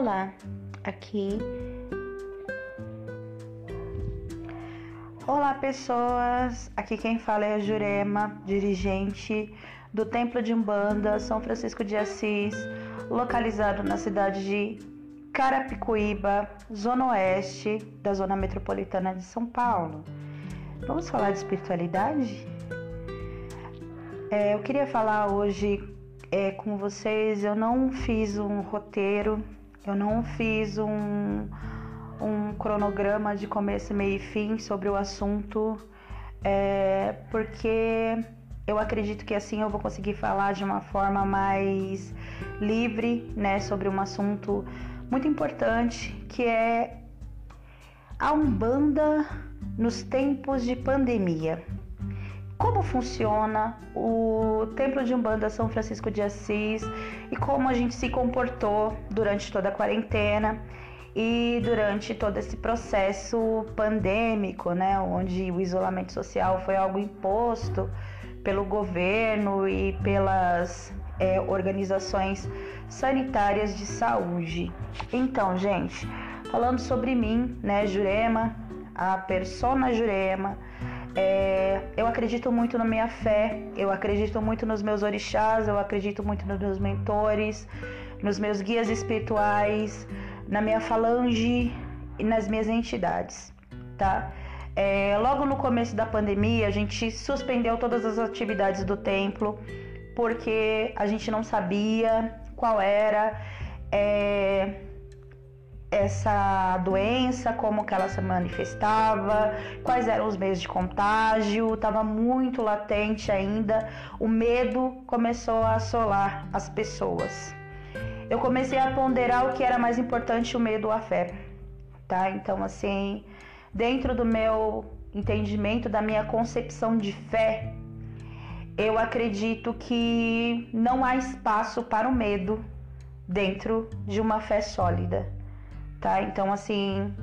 Olá, aqui. Olá, pessoas. Aqui quem fala é a Jurema, dirigente do Templo de Umbanda São Francisco de Assis, localizado na cidade de Carapicuíba, zona oeste da zona metropolitana de São Paulo. Vamos falar de espiritualidade? É, eu queria falar hoje é, com vocês. Eu não fiz um roteiro, eu não fiz um, um cronograma de começo, meio e fim sobre o assunto, é, porque eu acredito que assim eu vou conseguir falar de uma forma mais livre, né, sobre um assunto muito importante que é a Umbanda nos tempos de pandemia. Como funciona o Templo de Umbanda São Francisco de Assis e como a gente se comportou durante toda a quarentena e durante todo esse processo pandêmico, né, onde o isolamento social foi algo imposto pelo governo e pelas é, organizações sanitárias de saúde. Então, gente, falando sobre mim, né, Jurema, a persona Jurema, é, eu acredito muito na minha fé, eu acredito muito nos meus orixás, eu acredito muito nos meus mentores, nos meus guias espirituais, na minha falange e nas minhas entidades, tá? É, logo no começo da pandemia, a gente suspendeu todas as atividades do templo porque a gente não sabia qual era é, essa doença, como que ela se manifestava, quais eram os meios de contágio, estava muito latente ainda. O medo começou a assolar as pessoas eu comecei a ponderar o que era mais importante, o medo ou a fé, tá? Então, assim, dentro do meu entendimento, da minha concepção de fé, eu acredito que não há espaço para o medo dentro de uma fé sólida, tá? Então, assim,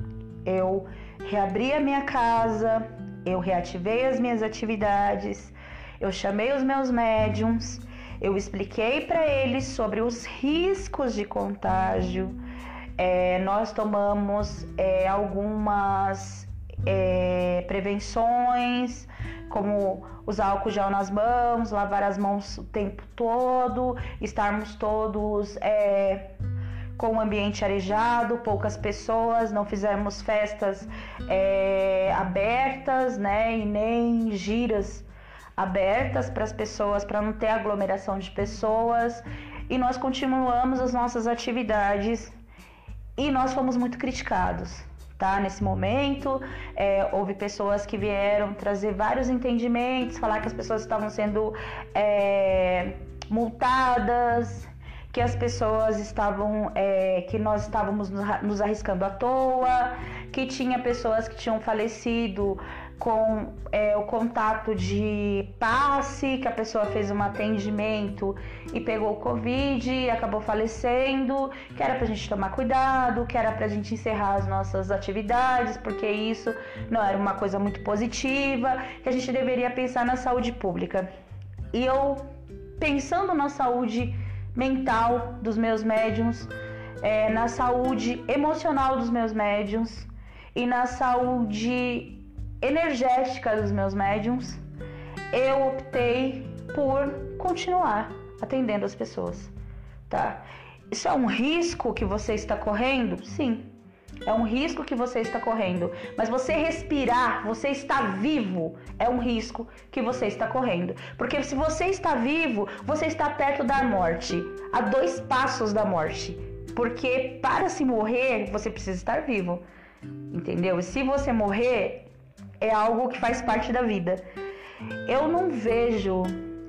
eu reabri a minha casa, eu reativei as minhas atividades, eu chamei os meus médiums, eu expliquei para eles sobre os riscos de contágio. É, nós tomamos é, algumas é, prevenções, como usar álcool gel nas mãos, lavar as mãos o tempo todo, estarmos todos é, com o ambiente arejado, poucas pessoas, não fizemos festas é, abertas, né, e nem giras abertas para as pessoas, para não ter aglomeração de pessoas. E nós continuamos as nossas atividades e nós fomos muito criticados. Tá? Nesse momento, é, houve pessoas que vieram trazer vários entendimentos, falar que as pessoas estavam sendo é, multadas, que as pessoas estavam, é, que nós estávamos nos arriscando à toa, que tinha pessoas que tinham falecido com é, o contato de passe, que a pessoa fez um atendimento e pegou o Covid e acabou falecendo, que era pra gente tomar cuidado, que era pra gente encerrar as nossas atividades, porque isso não era uma coisa muito positiva, que a gente deveria pensar na saúde pública. E eu, pensando na saúde mental dos meus médiums, é, na saúde emocional dos meus médiums e na saúde energética dos meus médiums, eu optei por continuar atendendo as pessoas, tá? Isso é um risco que você está correndo? Sim. É um risco que você está correndo, mas você respirar, você está vivo, é um risco que você está correndo. Porque se você está vivo, você está perto da morte, a dois passos da morte. Porque para se morrer, você precisa estar vivo. Entendeu? E se você morrer, é algo que faz parte da vida. Eu não vejo,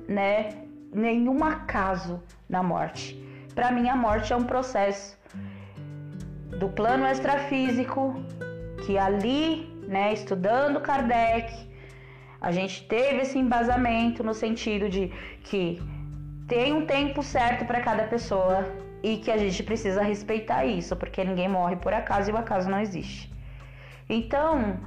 né, nenhum acaso na morte. Para mim, a morte é um processo do plano extrafísico que ali, né, estudando Kardec, a gente teve esse embasamento no sentido de que tem um tempo certo para cada pessoa e que a gente precisa respeitar isso, porque ninguém morre por acaso e o acaso não existe. Então,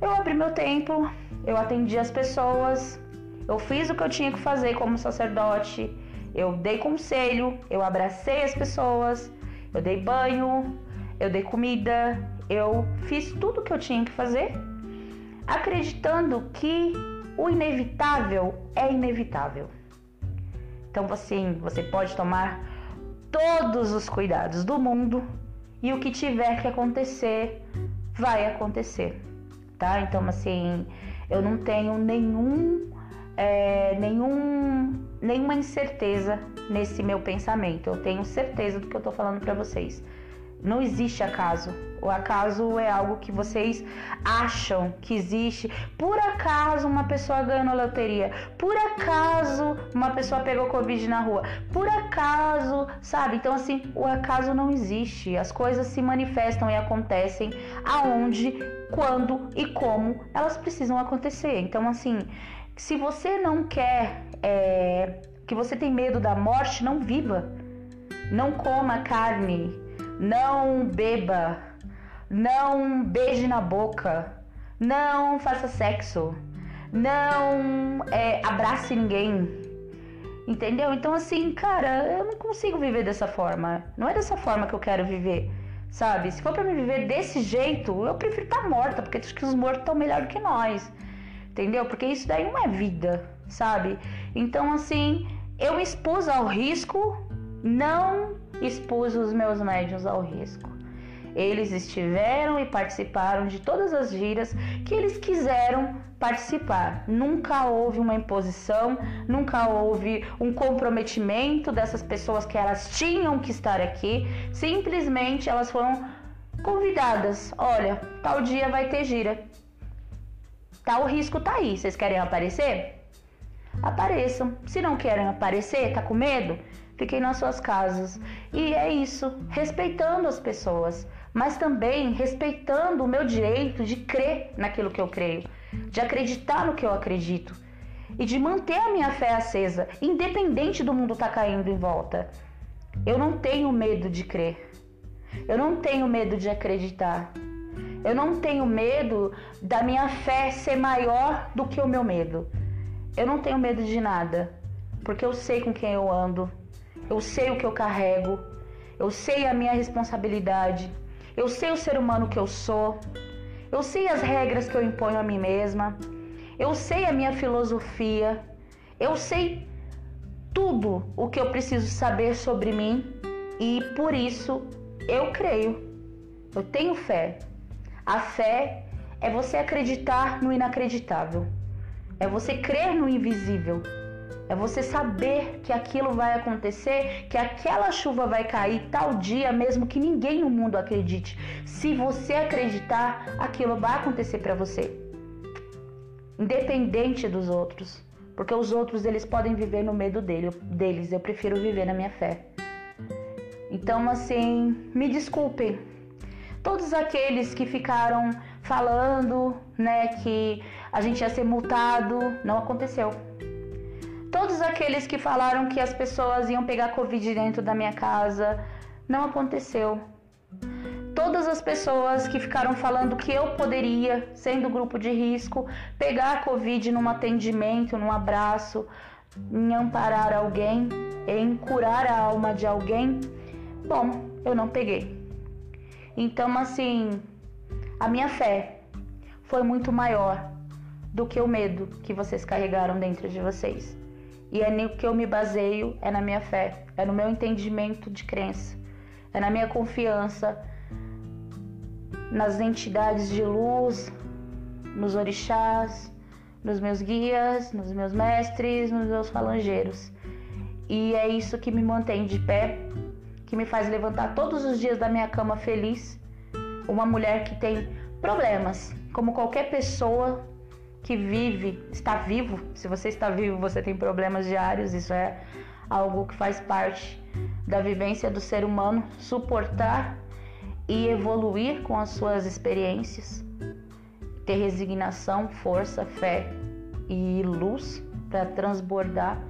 eu abri meu tempo, eu atendi as pessoas, eu fiz o que eu tinha que fazer como sacerdote, eu dei conselho, eu abracei as pessoas Eu dei banho, eu dei comida, eu fiz tudo o que eu tinha que fazer, acreditando que o inevitável é inevitável. Então, assim, você pode tomar todos os cuidados do mundo e o que tiver que acontecer, vai acontecer, tá? Então, assim, eu não tenho nenhum, é, nenhum, nenhuma incerteza nesse meu pensamento. Eu tenho certeza do que eu tô falando para vocês. Não existe acaso. O acaso é algo que vocês acham que existe. Por acaso uma pessoa ganhou na loteria. Por acaso uma pessoa pegou Covid na rua. Por acaso, sabe? Então, assim, o acaso não existe. As coisas se manifestam e acontecem aonde, quando e como elas precisam acontecer. Então, assim, se você não quer, é, que você tem medo da morte, não viva. Não coma carne não beba, não beije na boca, não faça sexo, não é, abrace ninguém. Entendeu? Então, assim, cara, eu não consigo viver dessa forma. Não é dessa forma que eu quero viver, sabe? Se for para me viver desse jeito, eu prefiro estar tá morta, porque acho que os mortos estão melhor do que nós. Entendeu? Porque isso daí não é vida, sabe? Então, assim, eu expus ao risco, não expus os meus médios ao risco. Eles estiveram e participaram de todas as giras que eles quiseram participar. Nunca houve uma imposição, nunca houve um comprometimento dessas pessoas que elas tinham que estar aqui. Simplesmente elas foram convidadas. Olha, tal dia vai ter gira. Tal risco tá aí. Vocês querem aparecer? Apareçam. Se não querem aparecer, tá com medo? fiquem nas suas casas. E é isso, respeitando as pessoas, mas também respeitando o meu direito de crer naquilo que eu creio, de acreditar no que eu acredito e de manter a minha fé acesa, independente do mundo estar tá caindo em volta. Eu não tenho medo de crer. Eu não tenho medo de acreditar. Eu não tenho medo da minha fé ser maior do que o meu medo. Eu não tenho medo de nada, porque eu sei com quem eu ando, eu sei o que eu carrego, eu sei a minha responsabilidade, eu sei o ser humano que eu sou, eu sei as regras que eu imponho a mim mesma, eu sei a minha filosofia, eu sei tudo o que eu preciso saber sobre mim. E por isso eu creio. Eu tenho fé. A fé é você acreditar no inacreditável. É você crer no invisível. É você saber que aquilo vai acontecer, que aquela chuva vai cair tal dia, mesmo que ninguém no mundo acredite. Se você acreditar, aquilo vai acontecer para você. Independente dos outros. Porque os outros eles podem viver no medo dele, deles. Eu prefiro viver na minha fé. Então, assim, me desculpem. Todos aqueles que ficaram falando, né, que a gente ia ser multado, não aconteceu. Todos aqueles que falaram que as pessoas iam pegar Covid dentro da minha casa, não aconteceu. Todas as pessoas que ficaram falando que eu poderia, sendo grupo de risco, pegar Covid num atendimento, num abraço, em amparar alguém, em curar a alma de alguém, bom, eu não peguei. Então, assim, a minha fé foi muito maior do que o medo que vocês carregaram dentro de vocês. E é no que eu me baseio, é na minha fé, é no meu entendimento de crença, é na minha confiança nas entidades de luz, nos orixás, nos meus guias, nos meus mestres, nos meus falangeiros. E é isso que me mantém de pé, que me faz levantar todos os dias da minha cama feliz. Uma mulher que tem problemas, como qualquer pessoa que vive, está vivo. Se você está vivo, você tem problemas diários, isso é algo que faz parte da vivência do ser humano, suportar e evoluir com as suas experiências, ter resignação, força, fé e luz para transbordar,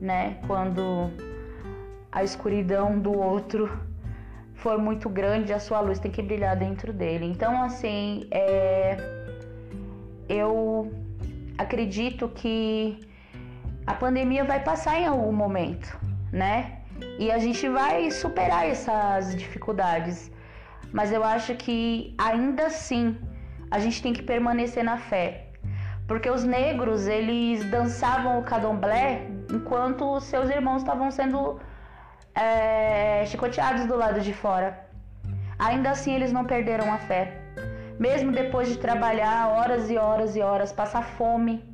né, quando a escuridão do outro for muito grande, a sua luz tem que brilhar dentro dele. Então, assim, é eu acredito que a pandemia vai passar em algum momento, né? E a gente vai superar essas dificuldades. Mas eu acho que ainda assim a gente tem que permanecer na fé. Porque os negros, eles dançavam o candomblé enquanto seus irmãos estavam sendo é, chicoteados do lado de fora. Ainda assim, eles não perderam a fé. Mesmo depois de trabalhar horas e horas e horas, passar fome,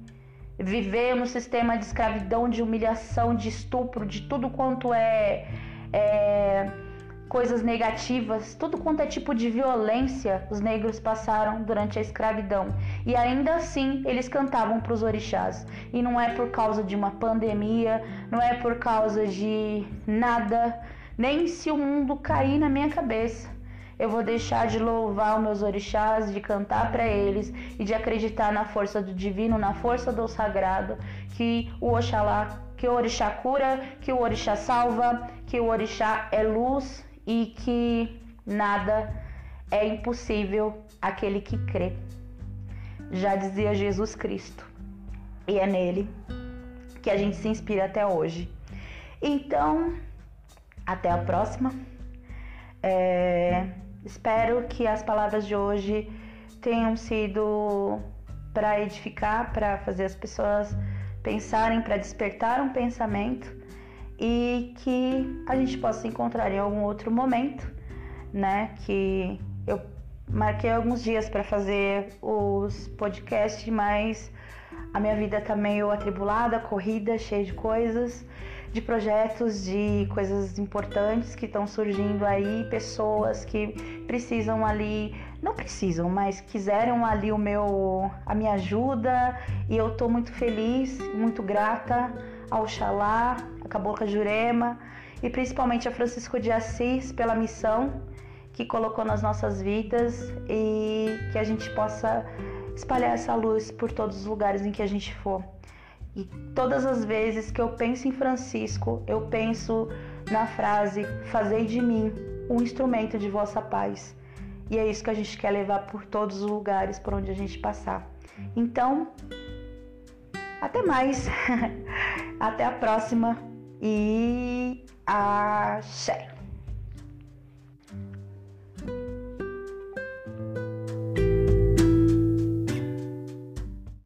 viver no sistema de escravidão, de humilhação, de estupro, de tudo quanto é, é coisas negativas, tudo quanto é tipo de violência os negros passaram durante a escravidão. E ainda assim eles cantavam para os orixás. E não é por causa de uma pandemia, não é por causa de nada, nem se o mundo cair na minha cabeça. Eu vou deixar de louvar os meus orixás, de cantar para eles e de acreditar na força do divino, na força do sagrado, que o Oxalá, que o orixá cura, que o orixá salva, que o orixá é luz e que nada é impossível aquele que crê. Já dizia Jesus Cristo. E é nele que a gente se inspira até hoje. Então, até a próxima. É, espero que as palavras de hoje tenham sido para edificar, para fazer as pessoas pensarem, para despertar um pensamento e que a gente possa encontrar em algum outro momento, né? Que eu marquei alguns dias para fazer os podcasts, mas a minha vida tá meio atribulada, corrida, cheia de coisas, de projetos, de coisas importantes que estão surgindo aí, pessoas que precisam ali, não precisam, mas quiseram ali o meu a minha ajuda, e eu tô muito feliz, muito grata ao Xalá, a Cabocla Jurema e principalmente a Francisco de Assis pela missão que colocou nas nossas vidas e que a gente possa espalhar essa luz por todos os lugares em que a gente for. E todas as vezes que eu penso em Francisco, eu penso na frase: Fazei de mim um instrumento de vossa paz. E é isso que a gente quer levar por todos os lugares por onde a gente passar. Então, até mais. Até a próxima e axé.